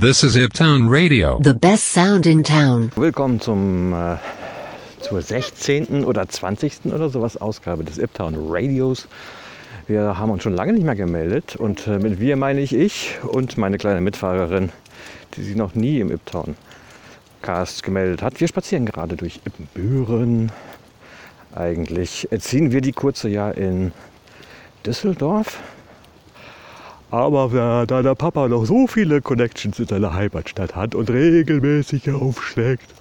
This is Iptown Radio. The best sound in town. Willkommen zum äh, zur 16. oder 20. oder sowas Ausgabe des Iptown Radios. Wir haben uns schon lange nicht mehr gemeldet und äh, mit wir meine ich ich und meine kleine Mitfahrerin, die sich noch nie im Iptown Cast gemeldet hat. Wir spazieren gerade durch Ippenbüren. Eigentlich ziehen wir die kurze Jahr in Düsseldorf. Aber da der Papa noch so viele Connections in seiner Heimatstadt hat und regelmäßig aufschlägt,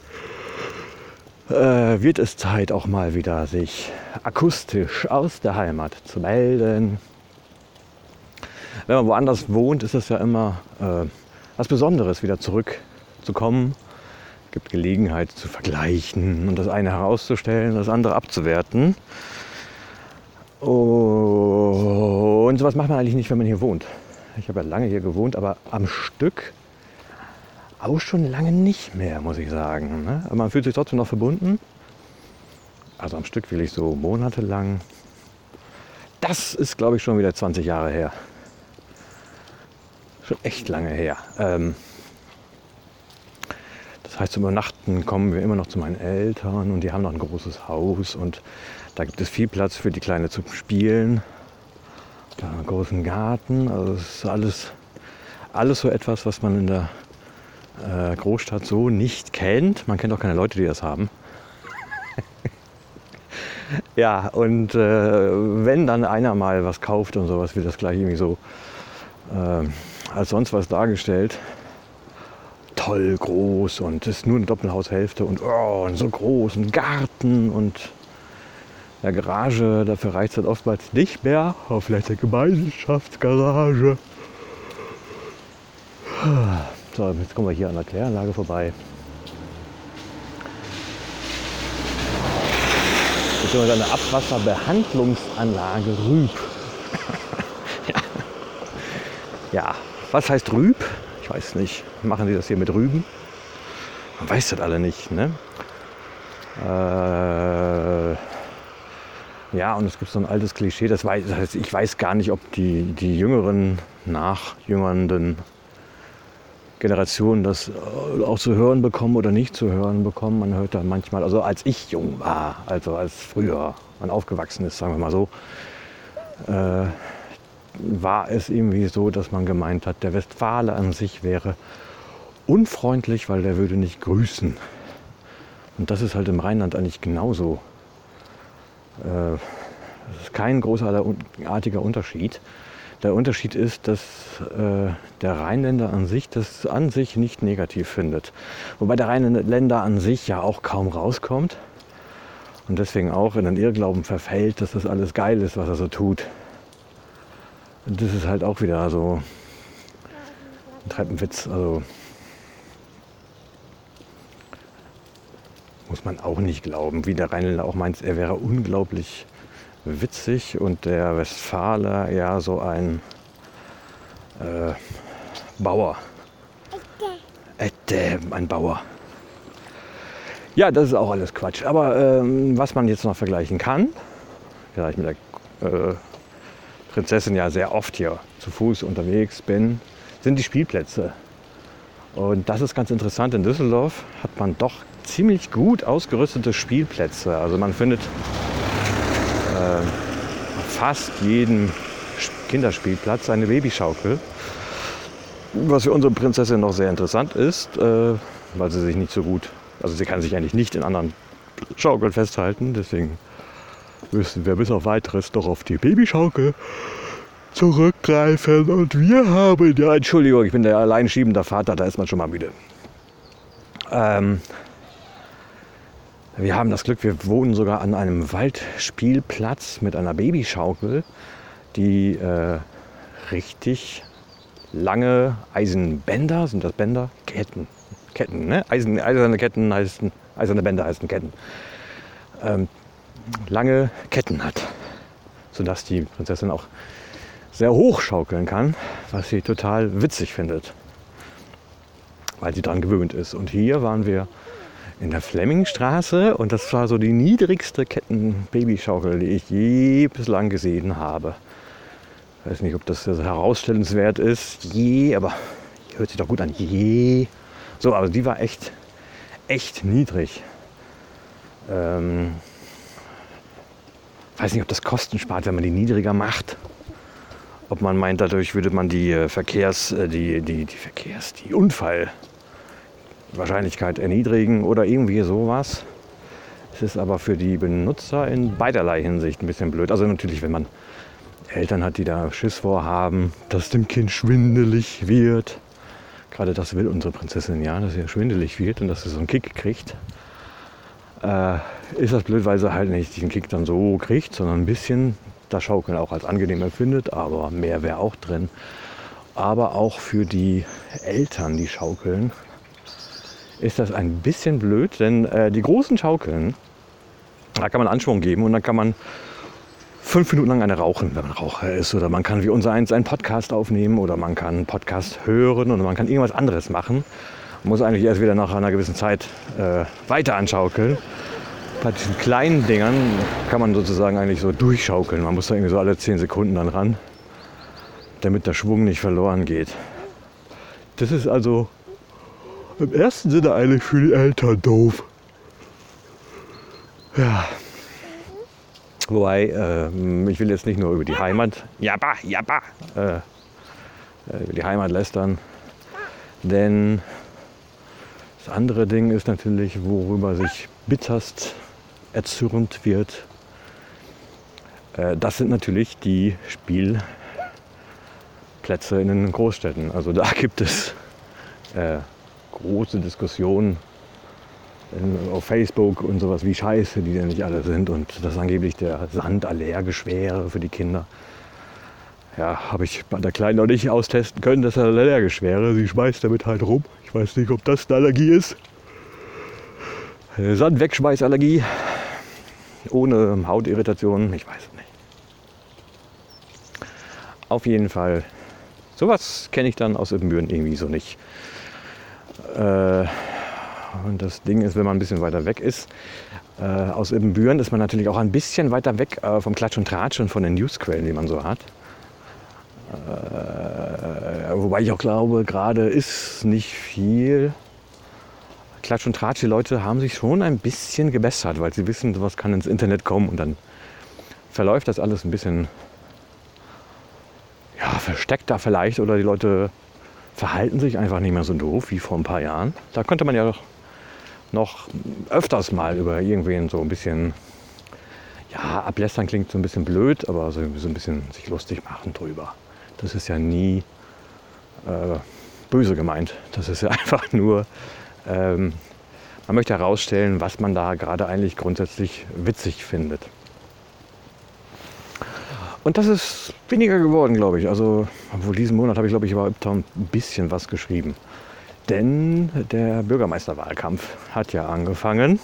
äh, wird es Zeit auch mal wieder sich akustisch aus der Heimat zu melden. Wenn man woanders wohnt, ist es ja immer äh, was Besonderes, wieder zurückzukommen. Es gibt Gelegenheit zu vergleichen und das eine herauszustellen, das andere abzuwerten. Und sowas macht man eigentlich nicht, wenn man hier wohnt. Ich habe ja lange hier gewohnt, aber am Stück auch schon lange nicht mehr, muss ich sagen. ne? Aber man fühlt sich trotzdem noch verbunden. Also am Stück will ich so monatelang. Das ist, glaube ich, schon wieder 20 Jahre her. Schon echt lange her. Ähm, das heißt, zum Übernachten kommen wir immer noch zu meinen Eltern und die haben noch ein großes Haus und da gibt es viel Platz für die Kleine zum Spielen. Da einen großen Garten. Also es ist alles, alles so etwas, was man in der äh, Großstadt so nicht kennt. Man kennt auch keine Leute, die das haben. ja, und äh, wenn dann einer mal was kauft und sowas, wird das gleich irgendwie so äh, als sonst was dargestellt. Toll groß und es ist nur eine Doppelhaushälfte und, oh, und so groß, ein Garten und der Garage, dafür reicht es halt oftmals nicht mehr. Aber vielleicht eine Gemeinschaftsgarage. So, jetzt kommen wir hier an der Kläranlage vorbei. Beziehungsweise eine Abwasserbehandlungsanlage Rüb. ja. ja, was heißt Rüb? Ich weiß nicht. Machen die das hier mit Rüben? Man weiß das alle nicht, ne? Äh, ja, und es gibt so ein altes Klischee, das weiß, das heißt, ich weiß gar nicht, ob die, die jüngeren, nachjüngernden Generationen das äh, auch zu hören bekommen oder nicht zu hören bekommen. Man hört da manchmal, also als ich jung war, also als früher man aufgewachsen ist, sagen wir mal so, äh, war es irgendwie so, dass man gemeint hat, der Westfale an sich wäre unfreundlich, weil der würde nicht grüßen. Und das ist halt im Rheinland eigentlich genauso. Äh, das ist kein großartiger Unterschied. Der Unterschied ist, dass äh, der Rheinländer an sich das an sich nicht negativ findet. Wobei der Rheinländer an sich ja auch kaum rauskommt und deswegen auch in den Irrglauben verfällt, dass das alles geil ist, was er so tut. Und das ist halt auch wieder so ein Treppenwitz. Also muss man auch nicht glauben. Wie der Rheinländer auch meint, er wäre unglaublich witzig und der Westfaler ja so ein äh, Bauer. Ette, ein Bauer. Ja, das ist auch alles Quatsch. Aber ähm, was man jetzt noch vergleichen kann, da ich mit der äh, Prinzessin ja sehr oft hier zu Fuß unterwegs bin, sind die Spielplätze. Und das ist ganz interessant. In Düsseldorf hat man doch ziemlich gut ausgerüstete Spielplätze. Also man findet äh, fast jeden Kinderspielplatz eine Babyschaukel. Was für unsere Prinzessin noch sehr interessant ist, äh, weil sie sich nicht so gut, also sie kann sich eigentlich nicht in anderen Schaukeln festhalten. Deswegen müssen wir bis auf weiteres doch auf die Babyschaukel zurückgreifen. Und wir haben, ja, Entschuldigung, ich bin der alleinschiebende Vater, da ist man schon mal müde. Ähm, wir haben das Glück, wir wohnen sogar an einem Waldspielplatz mit einer Babyschaukel, die äh, richtig lange Eisenbänder, sind das Bänder? Ketten. Ketten, ne? Eisen, eiserne Ketten heißen, eiserne Bänder heißen Ketten. Ähm, lange Ketten hat, sodass die Prinzessin auch sehr hoch schaukeln kann, was sie total witzig findet, weil sie daran gewöhnt ist. Und hier waren wir in der Flemmingstraße und das war so die niedrigste Ketten-Babyschaukel, die ich je bislang gesehen habe. Ich weiß nicht, ob das herausstellenswert ist, je, aber hört sich doch gut an. Je. So, aber die war echt, echt niedrig. Ähm, weiß nicht, ob das Kosten spart, wenn man die niedriger macht. Ob man meint, dadurch würde man die äh, Verkehrs, äh, die, die, die Verkehrs, die Unfallwahrscheinlichkeit erniedrigen oder irgendwie sowas. Es ist aber für die Benutzer in beiderlei Hinsicht ein bisschen blöd. Also natürlich, wenn man Eltern hat, die da Schiss vorhaben, dass dem Kind schwindelig wird. Gerade das will unsere Prinzessin ja, dass ihr schwindelig wird und dass sie so einen Kick kriegt. Äh, ist das blöd, weil sie halt nicht diesen Kick dann so kriegt, sondern ein bisschen das Schaukeln auch als angenehm empfindet, aber mehr wäre auch drin. Aber auch für die Eltern, die schaukeln, ist das ein bisschen blöd, denn äh, die großen Schaukeln, da kann man Anschwung geben und dann kann man fünf Minuten lang eine rauchen, wenn man Raucher ist. Oder man kann wie unser eins einen Podcast aufnehmen oder man kann einen Podcast hören oder man kann irgendwas anderes machen. Man muss eigentlich erst wieder nach einer gewissen Zeit äh, weiter anschaukeln. Bei diesen kleinen Dingern kann man sozusagen eigentlich so durchschaukeln. Man muss da irgendwie so alle zehn Sekunden dann ran, damit der Schwung nicht verloren geht. Das ist also im ersten Sinne eigentlich für die Eltern doof. Ja. Wobei, äh, ich will jetzt nicht nur über die Heimat, jabba, jabba, äh, äh, über die Heimat lästern. Denn das andere Ding ist natürlich, worüber sich bitterst erzürnt wird. Äh, das sind natürlich die Spielplätze in den Großstädten. Also da gibt es äh, große Diskussionen auf Facebook und sowas, wie scheiße die denn nicht alle sind und dass angeblich der Sand allergisch wäre für die Kinder. Ja, habe ich bei der Kleinen noch nicht austesten können, dass er allergisch wäre. Sie schmeißt damit halt rum. Ich weiß nicht, ob das eine Allergie ist. Sandwegschmeißallergie ohne Hautirritationen, ich weiß es nicht. Auf jeden Fall, sowas kenne ich dann aus Ibbenbüren irgendwie so nicht. Äh, und das Ding ist, wenn man ein bisschen weiter weg ist, äh, aus Ibbenbüren ist man natürlich auch ein bisschen weiter weg äh, vom Klatsch und Tratsch und von den Newsquellen, die man so hat. Wobei ich auch glaube, gerade ist nicht viel. Klatsch und Tratsch, die Leute haben sich schon ein bisschen gebessert, weil sie wissen, sowas kann ins Internet kommen und dann verläuft das alles ein bisschen ja, versteckter vielleicht oder die Leute verhalten sich einfach nicht mehr so doof wie vor ein paar Jahren. Da könnte man ja doch noch öfters mal über irgendwen so ein bisschen, ja, ablästern klingt so ein bisschen blöd, aber so, so ein bisschen sich lustig machen drüber. Das ist ja nie äh, böse gemeint. Das ist ja einfach nur, ähm, man möchte herausstellen, was man da gerade eigentlich grundsätzlich witzig findet. Und das ist weniger geworden, glaube ich. Also, obwohl diesen Monat habe ich, glaube ich, überhaupt ein bisschen was geschrieben. Denn der Bürgermeisterwahlkampf hat ja angefangen.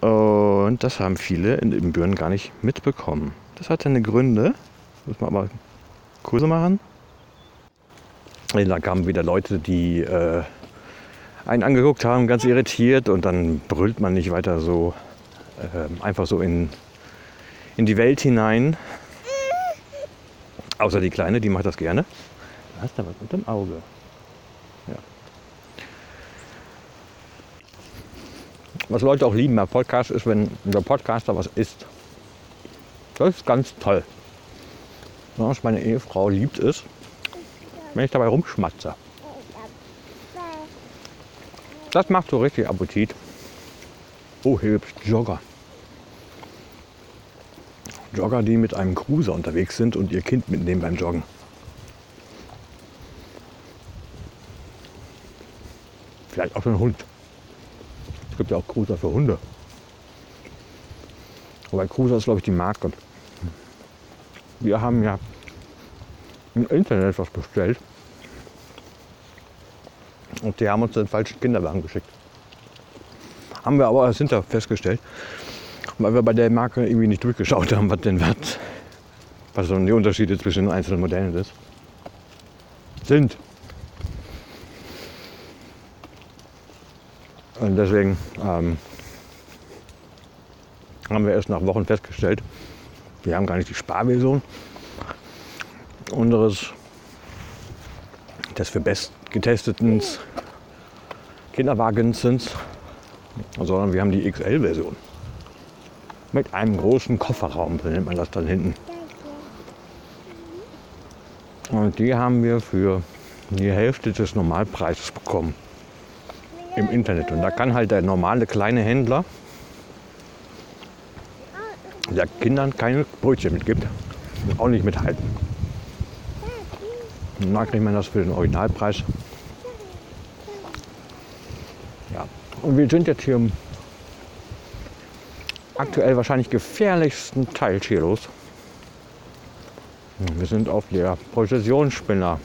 Und das haben viele in Ibbenbüren gar nicht mitbekommen. Das hat seine Gründe. Muss man aber Kurse machen. Da kamen wieder Leute, die äh, einen angeguckt haben, ganz irritiert. Und dann brüllt man nicht weiter so äh, einfach so in, in die Welt hinein. Außer die Kleine, die macht das gerne. Du hast da was unterm Auge. was Leute auch lieben bei Podcasts ist, wenn der Podcaster was isst. Das ist ganz toll. Was meine Ehefrau liebt es, wenn ich dabei rumschmatze. Das macht so richtig Appetit. Oh, es Jogger. Jogger, die mit einem Cruiser unterwegs sind und ihr Kind mitnehmen beim Joggen. Vielleicht auch für einen Hund. Es gibt ja auch Cruiser für Hunde. Wobei Cruiser ist, glaube ich, die Marke. Wir haben ja im Internet was bestellt. Und die haben uns den falschen Kinderwagen geschickt. Haben wir aber erst hinter festgestellt, weil wir bei der Marke irgendwie nicht durchgeschaut haben, was denn wird, was so die Unterschiede zwischen den einzelnen Modellen ist. Sind. Und deswegen ähm, haben wir erst nach Wochen festgestellt, wir haben gar nicht die Sparversion unseres des für bestgetesteten Kinderwagens sind, sondern wir haben die XL-Version. Mit einem großen Kofferraum, so nennt man das dann hinten. Und die haben wir für die Hälfte des Normalpreises bekommen im Internet. Und da kann halt der normale kleine Händler, der Kindern keine Brötchen mitgibt, auch nicht mithalten. Und da kriegt man das für den Originalpreis. Ja. Und wir sind jetzt hier im aktuell wahrscheinlich gefährlichsten Teil hier los. Wir sind auf der Prozessionsspinner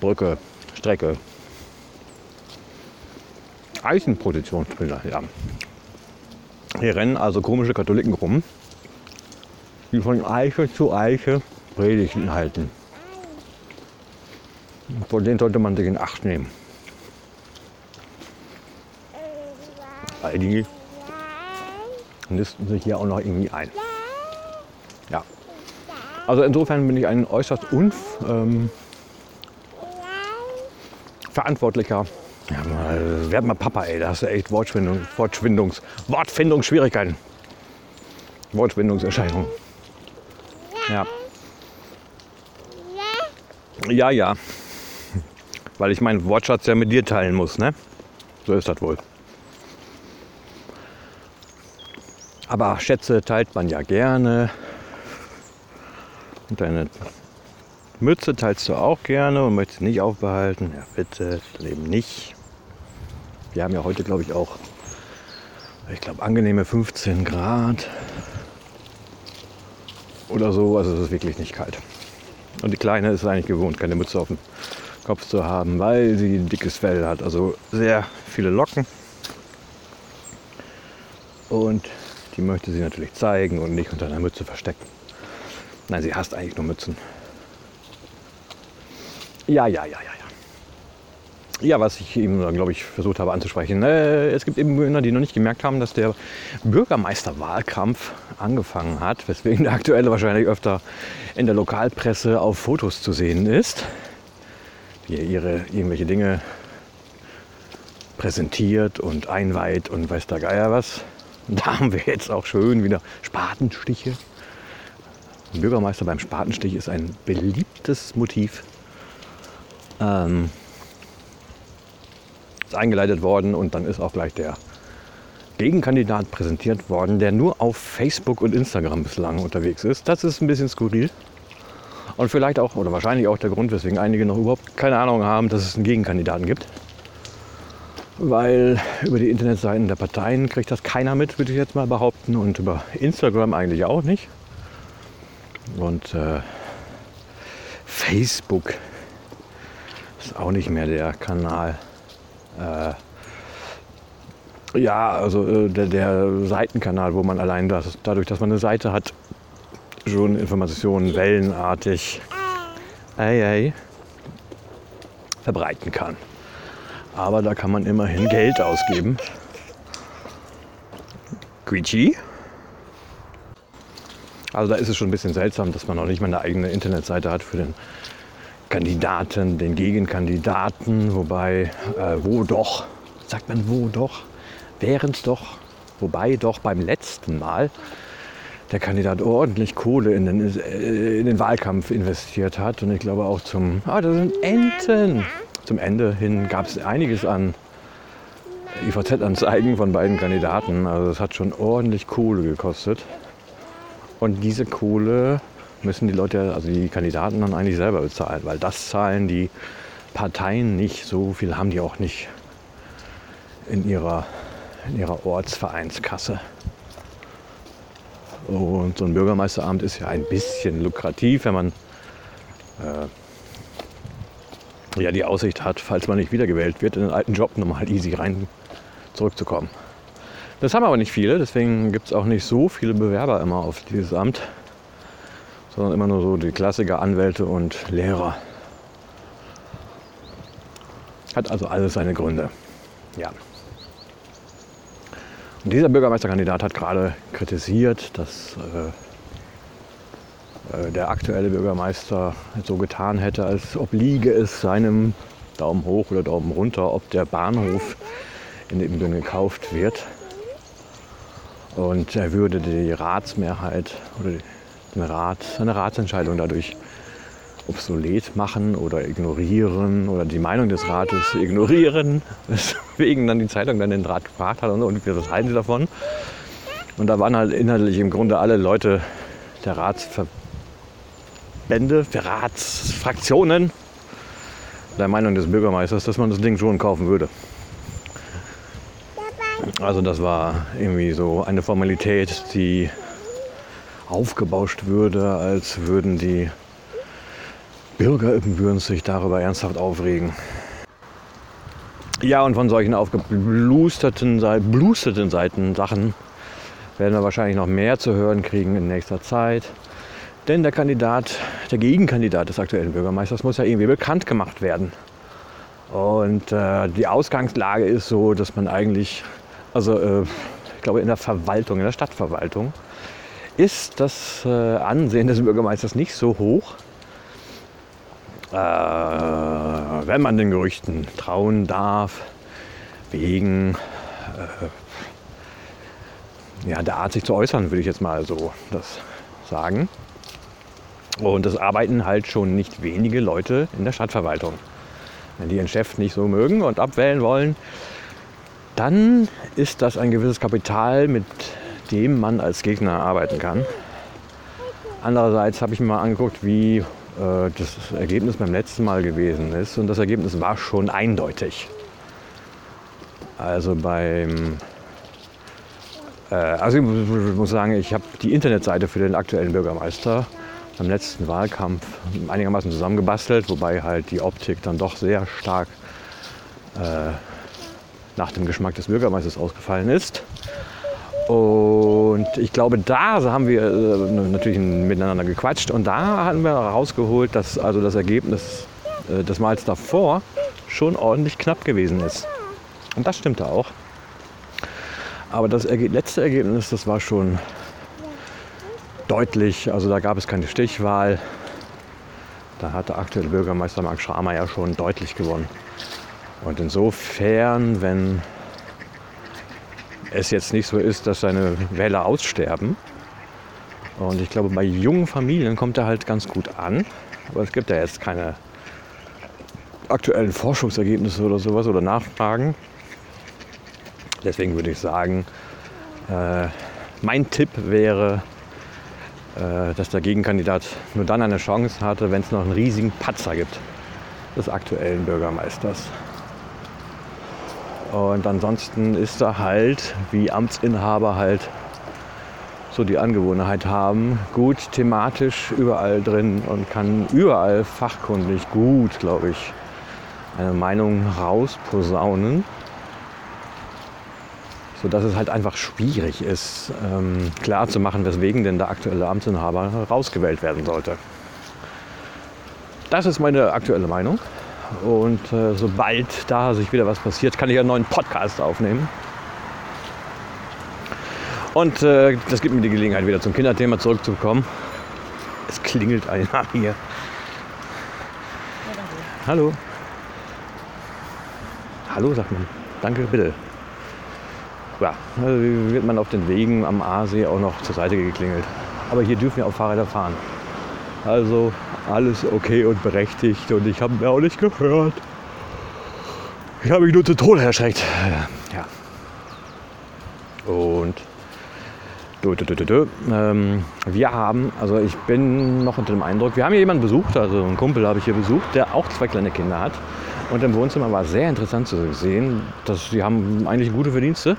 Brücke, Strecke. Eisenpositionsspinner, ja. Hier rennen also komische Katholiken rum, die von Eiche zu Eiche Predigten halten. Vor denen sollte man sich in Acht nehmen. Weil die nisten sich hier auch noch irgendwie ein. Ja. Also insofern bin ich ein äußerst unf ähm. Ja, mal, werd mal Papa, ey, da hast du echt Wortschwindung, Wortschwindungs, Wortfindungsschwierigkeiten. Wortschwindungserscheinungen. Ja. Ja, ja. Weil ich meinen Wortschatz ja mit dir teilen muss, ne? So ist das wohl. Aber Schätze teilt man ja gerne. Und deine Mütze teilst du auch gerne und möchtest nicht aufbehalten. Ja, bitte, eben nicht. Wir haben ja heute, glaube ich, auch, ich glaube, angenehme 15 Grad oder so. Also es ist wirklich nicht kalt. Und die Kleine ist eigentlich gewohnt, keine Mütze auf dem Kopf zu haben, weil sie ein dickes Fell hat. Also sehr viele Locken. Und die möchte sie natürlich zeigen und nicht unter einer Mütze verstecken. Nein, sie hasst eigentlich nur Mützen. Ja, ja, ja, ja, ja. Ja, was ich eben, glaube ich, versucht habe anzusprechen. Äh, es gibt eben Bürger, die noch nicht gemerkt haben, dass der Bürgermeisterwahlkampf angefangen hat, weswegen der aktuelle wahrscheinlich öfter in der Lokalpresse auf Fotos zu sehen ist, er ihre irgendwelche Dinge präsentiert und einweiht und weiß der Geier was. Da haben wir jetzt auch schön wieder Spatenstiche. Ein Bürgermeister beim Spatenstich ist ein beliebtes Motiv. Ähm, ist eingeleitet worden und dann ist auch gleich der Gegenkandidat präsentiert worden, der nur auf Facebook und Instagram bislang unterwegs ist. Das ist ein bisschen skurril. Und vielleicht auch, oder wahrscheinlich auch der Grund, weswegen einige noch überhaupt keine Ahnung haben, dass es einen Gegenkandidaten gibt. Weil über die Internetseiten der Parteien kriegt das keiner mit, würde ich jetzt mal behaupten. Und über Instagram eigentlich auch nicht. Und äh, Facebook ist auch nicht mehr der Kanal. Äh, ja, also äh, der, der, Seitenkanal, wo man allein das, dadurch, dass man eine Seite hat, schon Informationen wellenartig ei, ei, verbreiten kann. Aber da kann man immerhin Geld ausgeben. Guichi. Also da ist es schon ein bisschen seltsam, dass man noch nicht mal eine eigene Internetseite hat für den Kandidaten, den Gegenkandidaten. Wobei, äh, wo doch, sagt man wo doch, während doch, wobei doch beim letzten Mal der Kandidat ordentlich Kohle in den, äh, in den Wahlkampf investiert hat. Und ich glaube auch zum, ah, das sind Enten. Zum Ende hin gab es einiges an IVZ-Anzeigen von beiden Kandidaten. Also es hat schon ordentlich Kohle gekostet. Und diese Kohle müssen die Leute, also die Kandidaten dann eigentlich selber bezahlen, weil das zahlen die Parteien nicht. So viel haben die auch nicht in ihrer, in ihrer Ortsvereinskasse. Und so ein Bürgermeisteramt ist ja ein bisschen lukrativ, wenn man äh, ja die Aussicht hat, falls man nicht wiedergewählt wird, in den alten Job nochmal easy rein zurückzukommen. Das haben aber nicht viele, deswegen gibt es auch nicht so viele Bewerber immer auf dieses Amt, sondern immer nur so die Klassiker Anwälte und Lehrer. Hat also alles seine Gründe. Ja. Und dieser Bürgermeisterkandidat hat gerade kritisiert, dass äh, der aktuelle Bürgermeister so getan hätte, als obliege es seinem Daumen hoch oder Daumen runter, ob der Bahnhof in Ibbenbüren gekauft wird. Und er würde die Ratsmehrheit oder den Rat, eine Ratsentscheidung dadurch obsolet machen oder ignorieren oder die Meinung des Rates ignorieren, weswegen dann die Zeitung dann den Rat gefragt hat und, so, und was halten sie davon. Und da waren halt inhaltlich im Grunde alle Leute der Ratsverbände, der Ratsfraktionen der Meinung des Bürgermeisters, dass man das Ding schon kaufen würde. Also das war irgendwie so eine Formalität, die aufgebauscht würde, als würden die Bürger Ibbenbürens sich darüber ernsthaft aufregen. Ja, und von solchen aufgeblusterten blusterten Seiten Sachen werden wir wahrscheinlich noch mehr zu hören kriegen in nächster Zeit. Denn der Kandidat, der Gegenkandidat des aktuellen Bürgermeisters muss ja irgendwie bekannt gemacht werden. Und äh, die Ausgangslage ist so, dass man eigentlich, also äh, ich glaube in der Verwaltung, in der Stadtverwaltung, ist das äh, Ansehen des Bürgermeisters nicht so hoch, äh, wenn man den Gerüchten trauen darf, wegen äh, ja, der Art, sich zu äußern, würde ich jetzt mal so das sagen. Und das arbeiten halt schon nicht wenige Leute in der Stadtverwaltung. Wenn die ihren Chef nicht so mögen und abwählen wollen, dann ist das ein gewisses Kapital, mit dem man als Gegner arbeiten kann. Andererseits habe ich mir mal angeguckt, wie äh, das Ergebnis beim letzten Mal gewesen ist. Und das Ergebnis war schon eindeutig. Also beim äh, also ich muss sagen, ich habe die Internetseite für den aktuellen Bürgermeister beim letzten Wahlkampf einigermaßen zusammengebastelt, wobei halt die Optik dann doch sehr stark äh, nach dem Geschmack des Bürgermeisters ausgefallen ist. Und ich glaube, da haben wir äh, natürlich miteinander gequatscht und da haben wir rausgeholt, dass also das Ergebnis äh, des Mals davor schon ordentlich knapp gewesen ist. Und das stimmte auch. Aber das letzte Ergebnis, das war schon deutlich. Also da gab es keine Stichwahl. Da hat der aktuelle Bürgermeister Mark Schramer ja schon deutlich gewonnen. Und insofern, wenn es jetzt nicht so ist, dass seine Wähler aussterben. Und ich glaube, bei jungen Familien kommt er halt ganz gut an. Aber es gibt ja jetzt keine aktuellen Forschungsergebnisse oder sowas oder Nachfragen. Deswegen würde ich sagen, äh, mein Tipp wäre, dass der Gegenkandidat nur dann eine Chance hatte, wenn es noch einen riesigen Patzer gibt des aktuellen Bürgermeisters. Und ansonsten ist er halt, wie Amtsinhaber halt so die Angewohnheit haben, gut thematisch überall drin und kann überall fachkundig gut, glaube ich, eine Meinung rausposaunen. Sodass es halt einfach schwierig ist, ähm, klar zu machen, weswegen denn der aktuelle Amtsinhaber rausgewählt werden sollte. Das ist meine aktuelle Meinung. Und äh, sobald da sich wieder was passiert, kann ich einen neuen Podcast aufnehmen. Und äh, das gibt mir die Gelegenheit, wieder zum Kinderthema zurückzukommen. Es klingelt einer hier. Hallo. Hallo, sagt man. Danke, bitte. Ja, also wird man auf den Wegen am Aasee auch noch zur Seite geklingelt. Aber hier dürfen ja auch Fahrräder fahren. Also alles okay und berechtigt und ich habe mir auch nicht gehört. Ich habe mich nur zu Tode erschreckt. Ja. Und du, du, du, ähm, wir haben, also ich bin noch unter dem Eindruck, wir haben hier jemanden besucht, also einen Kumpel habe ich hier besucht, der auch zwei kleine Kinder hat. Und im Wohnzimmer war sehr interessant zu sehen, dass sie haben eigentlich gute Verdienste, äh,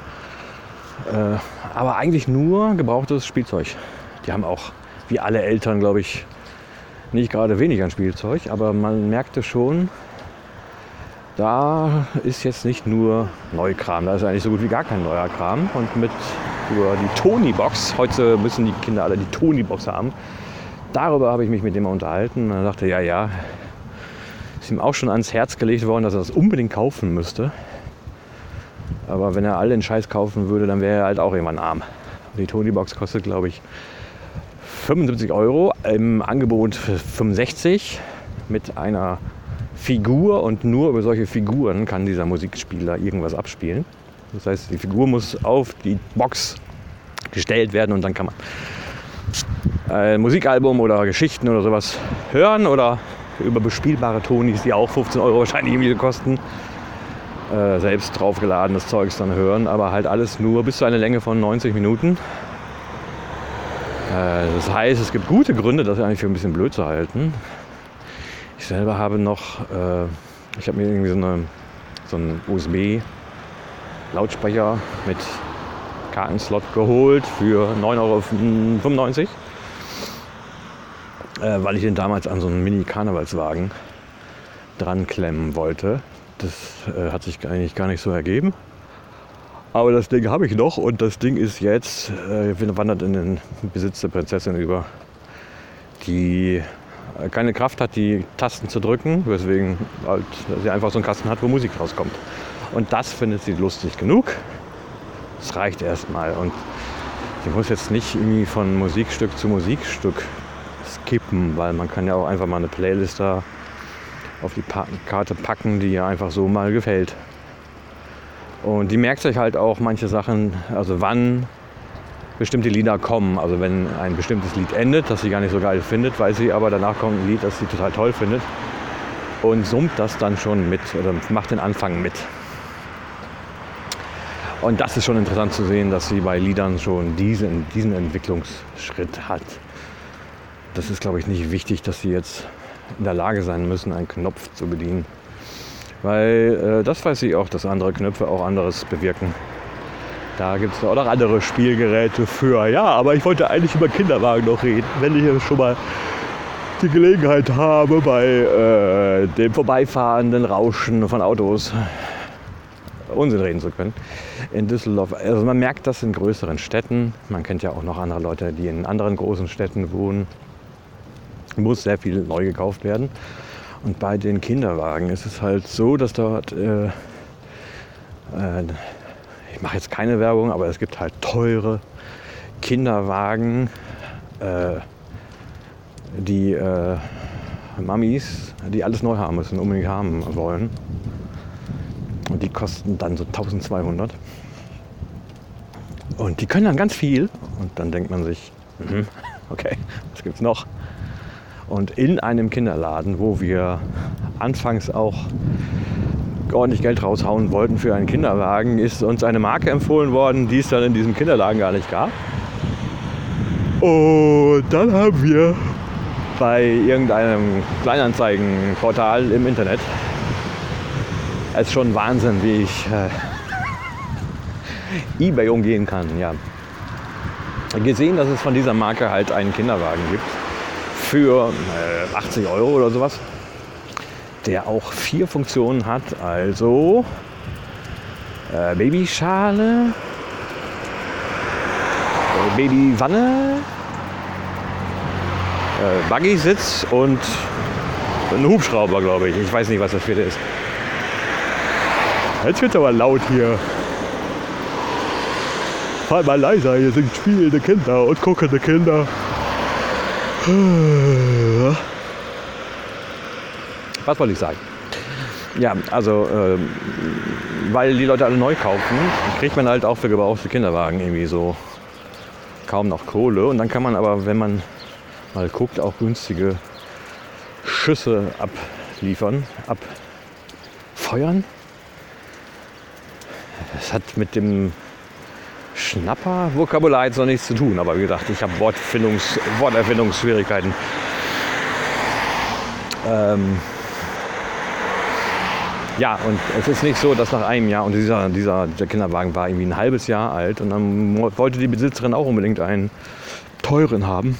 aber eigentlich nur gebrauchtes Spielzeug. Die haben auch, wie alle Eltern, glaube ich, nicht gerade wenig an Spielzeug, aber man merkte schon, da ist jetzt nicht nur Neukram, da ist eigentlich so gut wie gar kein neuer Kram. Und mit über die Tony-Box, heute müssen die Kinder alle die Tony-Box haben, darüber habe ich mich mit dem unterhalten. Und er sagte, ja, ja, ist ihm auch schon ans Herz gelegt worden, dass er das unbedingt kaufen müsste. Aber wenn er all den Scheiß kaufen würde, dann wäre er halt auch irgendwann arm. Die Tony-Box kostet, glaube ich, 75 Euro, im Angebot für 65 mit einer Figur und nur über solche Figuren kann dieser Musikspieler irgendwas abspielen. Das heißt, die Figur muss auf die Box gestellt werden und dann kann man ein Musikalbum oder Geschichten oder sowas hören oder über bespielbare Tonis, die auch 15 Euro wahrscheinlich irgendwie kosten, äh, selbst draufgeladenes Zeugs dann hören, aber halt alles nur bis zu einer Länge von 90 Minuten. Äh, das heißt, es gibt gute Gründe, das eigentlich für ein bisschen blöd zu halten. Ich selber habe noch, äh, ich habe mir irgendwie so, eine, so einen USB-Lautsprecher mit Kartenslot geholt für 9,95 Euro. Äh, weil ich den damals an so einen Mini-Karnevalswagen dran klemmen wollte. Das äh, hat sich eigentlich gar nicht so ergeben. Aber das Ding habe ich noch und das Ding ist jetzt, äh, wandert in den Besitz der Prinzessin über, die keine Kraft hat, die Tasten zu drücken, weswegen halt sie einfach so einen Kasten hat, wo Musik rauskommt. Und das findet sie lustig genug. Das reicht erstmal. Und sie muss jetzt nicht irgendwie von Musikstück zu Musikstück skippen, weil man kann ja auch einfach mal eine Playlist da auf die Karte packen, die ihr einfach so mal gefällt. Und die merkt sich halt auch manche Sachen, also wann bestimmte Lieder kommen. Also wenn ein bestimmtes Lied endet, das sie gar nicht so geil findet, weiß sie aber danach kommt ein Lied, das sie total toll findet und summt das dann schon mit oder macht den Anfang mit. Und das ist schon interessant zu sehen, dass sie bei Liedern schon diesen, diesen Entwicklungsschritt hat. Das ist, glaube ich, nicht wichtig, dass sie jetzt in der Lage sein müssen, einen Knopf zu bedienen. Weil äh, das weiß ich auch, dass andere Knöpfe auch anderes bewirken. Da gibt es auch noch andere Spielgeräte für. Ja, aber ich wollte eigentlich über Kinderwagen noch reden, wenn ich schon mal die Gelegenheit habe, bei äh, dem vorbeifahrenden Rauschen von Autos Unsinn reden zu können. In Düsseldorf, also man merkt das in größeren Städten. Man kennt ja auch noch andere Leute, die in anderen großen Städten wohnen. Muss sehr viel neu gekauft werden. Und bei den Kinderwagen ist es halt so, dass dort, äh, äh, ich mache jetzt keine Werbung, aber es gibt halt teure Kinderwagen, äh, die äh, Mamis, die alles neu haben müssen, unbedingt haben wollen. Und die kosten dann so 1200. Und die können dann ganz viel. Und dann denkt man sich, mhm, okay, was gibt's noch? Und in einem Kinderladen, wo wir anfangs auch ordentlich Geld raushauen wollten für einen Kinderwagen, ist uns eine Marke empfohlen worden, die es dann in diesem Kinderladen gar nicht gab. Und dann haben wir bei irgendeinem Kleinanzeigenportal im Internet es ist schon Wahnsinn, wie ich äh, eBay umgehen kann. Ja. Gesehen, dass es von dieser Marke halt einen Kinderwagen gibt für äh, 80 Euro oder sowas, der auch vier Funktionen hat. Also äh, Babyschale, äh, Babywanne, äh, Buggy-Sitz und ein Hubschrauber, glaube ich. Ich weiß nicht, was das vierte ist. Jetzt wird aber laut hier. Fahrt mal leiser, hier sind spielende Kinder und guckende Kinder. Was wollte ich sagen? Ja, also, äh, weil die Leute alle neu kaufen, kriegt man halt auch für gebrauchte Kinderwagen irgendwie so kaum noch Kohle. Und dann kann man aber, wenn man mal guckt, auch günstige Schüsse abliefern, abfeuern. Das hat mit dem Schnapper-Vokabular jetzt noch nichts zu tun, aber wie gesagt, ich habe Wortfindungs Worterfindungsschwierigkeiten. Ähm ja, und es ist nicht so, dass nach einem Jahr, und dieser, dieser der Kinderwagen war irgendwie ein halbes Jahr alt, und dann wollte die Besitzerin auch unbedingt einen teuren haben.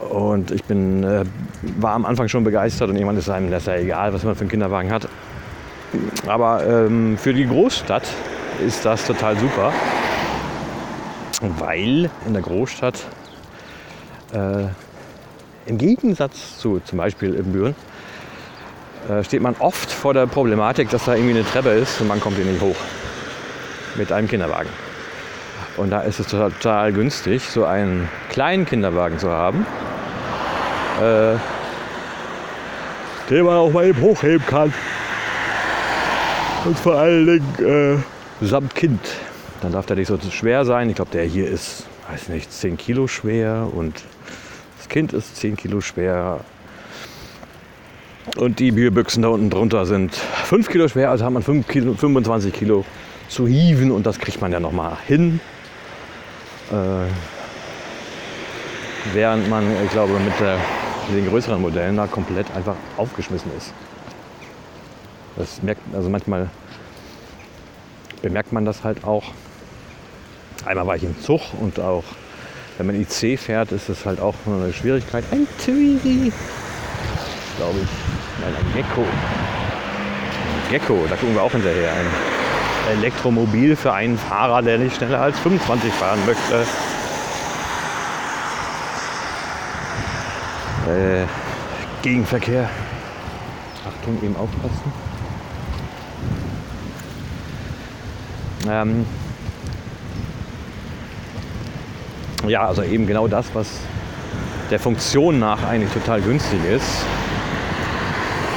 Und ich bin, äh, war am Anfang schon begeistert und irgendwann ist einem das ja egal, was man für einen Kinderwagen hat. Aber ähm, für die Großstadt ist das total super, weil in der Großstadt äh, im Gegensatz zu zum Beispiel in Büren äh, steht man oft vor der Problematik, dass da irgendwie eine Treppe ist und man kommt hier nicht hoch mit einem Kinderwagen. Und da ist es total günstig, so einen kleinen Kinderwagen zu haben, äh, den man auch mal eben hochheben kann. Und vor allen Dingen äh, samt Kind. Dann darf der nicht so schwer sein. Ich glaube, der hier ist, weiß nicht, 10 Kilo schwer und das Kind ist 10 Kilo schwer. Und die Bierbüchsen da unten drunter sind 5 Kilo schwer, also hat man 5 Kilo, 25 Kilo zu hieven und das kriegt man ja nochmal hin. Äh, während man, ich glaube, mit, der, mit den größeren Modellen da komplett einfach aufgeschmissen ist. Das merkt, also manchmal bemerkt man das halt auch. Einmal war ich im Zug und auch wenn man IC fährt, ist es halt auch eine Schwierigkeit. Ein Tweety, glaube ich. Nein, ein Gecko. Ein Gecko, da gucken wir auch hinterher. Ein Elektromobil für einen Fahrer, der nicht schneller als 25 fahren möchte. Äh, Gegenverkehr. Achtung, eben aufpassen. Ähm, ja, also eben genau das, was der Funktion nach eigentlich total günstig ist,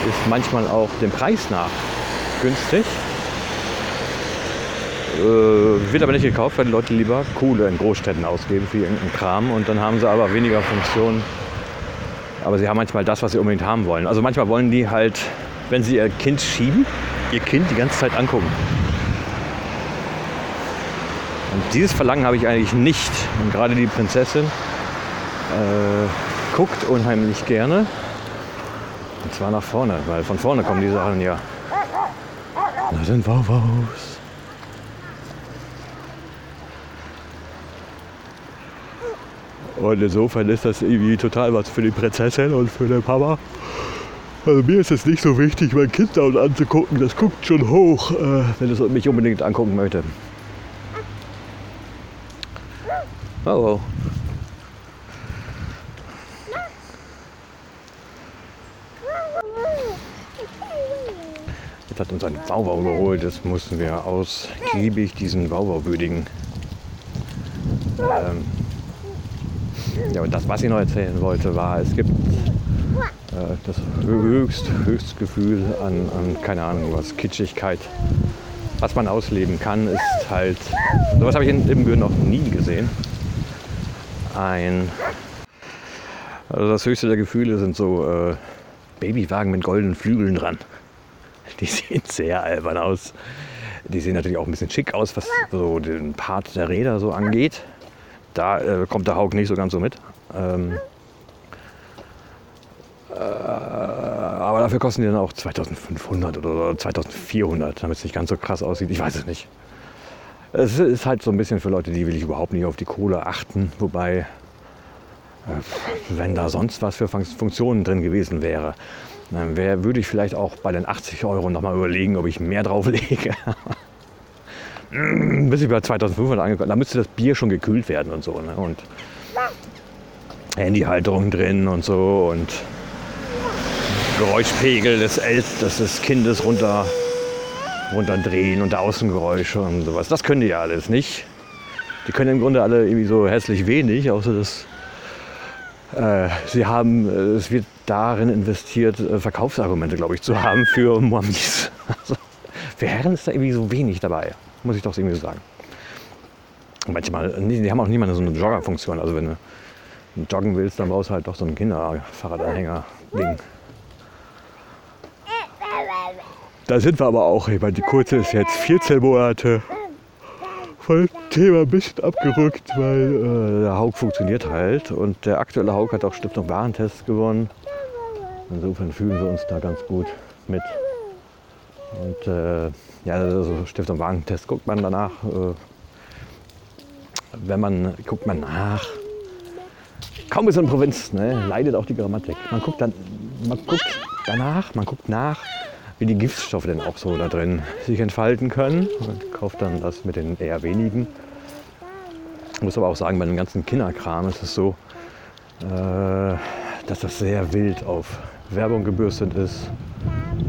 ist manchmal auch dem Preis nach günstig. Äh, wird aber nicht gekauft, weil die Leute lieber Kohle in Großstädten ausgeben für irgendeinen Kram und dann haben sie aber weniger Funktionen. Aber sie haben manchmal das, was sie unbedingt haben wollen. Also manchmal wollen die halt, wenn sie ihr Kind schieben, ihr Kind die ganze Zeit angucken. Und dieses Verlangen habe ich eigentlich nicht. Und gerade die Prinzessin äh, guckt unheimlich gerne. Und zwar nach vorne, weil von vorne kommen die Sachen ja. Da sind Wauwaus. Und insofern ist das irgendwie total was für die Prinzessin und für den Papa. Also mir ist es nicht so wichtig, mein Kind da anzugucken. Das guckt schon hoch, äh, wenn es mich unbedingt angucken möchte. Oh, oh. Jetzt hat uns ein Wauwau geholt. Jetzt mussten wir ausgiebig diesen Wauwau würdigen. Ähm ja, und das, was ich noch erzählen wollte, war, es gibt äh, das höchst, höchst Gefühl an, an, keine Ahnung was, Kitschigkeit. Was man ausleben kann, ist halt, sowas habe ich in Ibbenbüren noch nie gesehen ein. Also das höchste der Gefühle sind so äh, Babywagen mit goldenen Flügeln dran. Die sehen sehr albern aus. Die sehen natürlich auch ein bisschen schick aus, was so den Part der Räder so angeht. Da äh, kommt der Haug nicht so ganz so mit. Ähm, äh, aber dafür kosten die dann auch 2500 oder 2400, damit es nicht ganz so krass aussieht. Ich weiß es nicht. Es ist halt so ein bisschen für Leute, die will ich überhaupt nicht auf die Kohle achten. Wobei, äh, wenn da sonst was für Funktionen drin gewesen wäre, dann wär, würde ich vielleicht auch bei den 80 Euro nochmal überlegen, ob ich mehr drauflege. Bis ich bei 2500 angekommen da müsste das Bier schon gekühlt werden und so. Ne? Und Handyhalterung drin und so und Geräuschpegel des, El des Kindes runter runterdrehen und Außengeräusche und sowas. Das können die ja alles nicht. Die können im Grunde alle irgendwie so hässlich wenig, außer dass äh, sie haben, äh, es wird darin investiert, äh, Verkaufsargumente, glaube ich, zu haben für Moamis. Also, für Herren ist da irgendwie so wenig dabei, muss ich doch irgendwie so sagen. Manchmal, die haben auch niemand so eine Joggerfunktion. Also wenn du joggen willst, dann brauchst du halt doch so einen Kinderfahrradanhänger-Ding. Da sind wir aber auch. Ich meine, die kurze ist jetzt 14 Monate. Von dem Thema ein bisschen abgerückt, weil äh, der Haug funktioniert halt. Und der aktuelle Haug hat auch Stiftung Warentest gewonnen. Insofern fühlen wir uns da ganz gut mit. Und äh, ja, also Stiftung Warentest guckt man danach. Äh, wenn man guckt man nach. Kaum ist in Provinz, ne, leidet auch die Grammatik. Man guckt dann, man guckt danach, man guckt nach, wie die Giftstoffe denn auch so da drin sich entfalten können. Und kauft dann das mit den eher wenigen. Ich muss aber auch sagen, bei dem ganzen Kinderkram ist es so, äh, dass das sehr wild auf Werbung gebürstet ist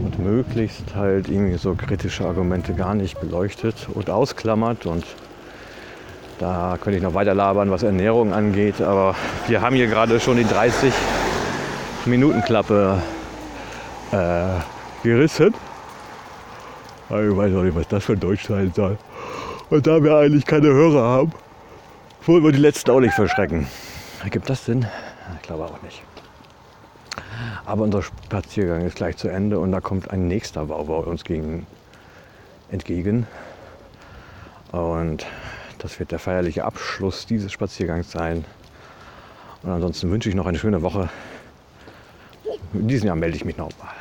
und möglichst halt irgendwie so kritische Argumente gar nicht beleuchtet und ausklammert und Da könnte ich noch weiter labern, was Ernährung angeht, aber wir haben hier gerade schon die 30 Minuten Klappe äh, gerissen. Ich weiß auch nicht, was das für Deutsch sein soll. Und da wir eigentlich keine Hörer haben, wollen wir die letzten auch nicht verschrecken. Gibt das Sinn? Ich glaube auch nicht. Aber unser Spaziergang ist gleich zu Ende und da kommt ein nächster Wauwau uns gegen, entgegen. Und das wird der feierliche Abschluss dieses Spaziergangs sein. Und ansonsten wünsche ich noch eine schöne Woche. In diesem Jahr melde ich mich nochmal.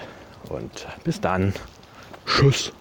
Und bis dann. Tschüss.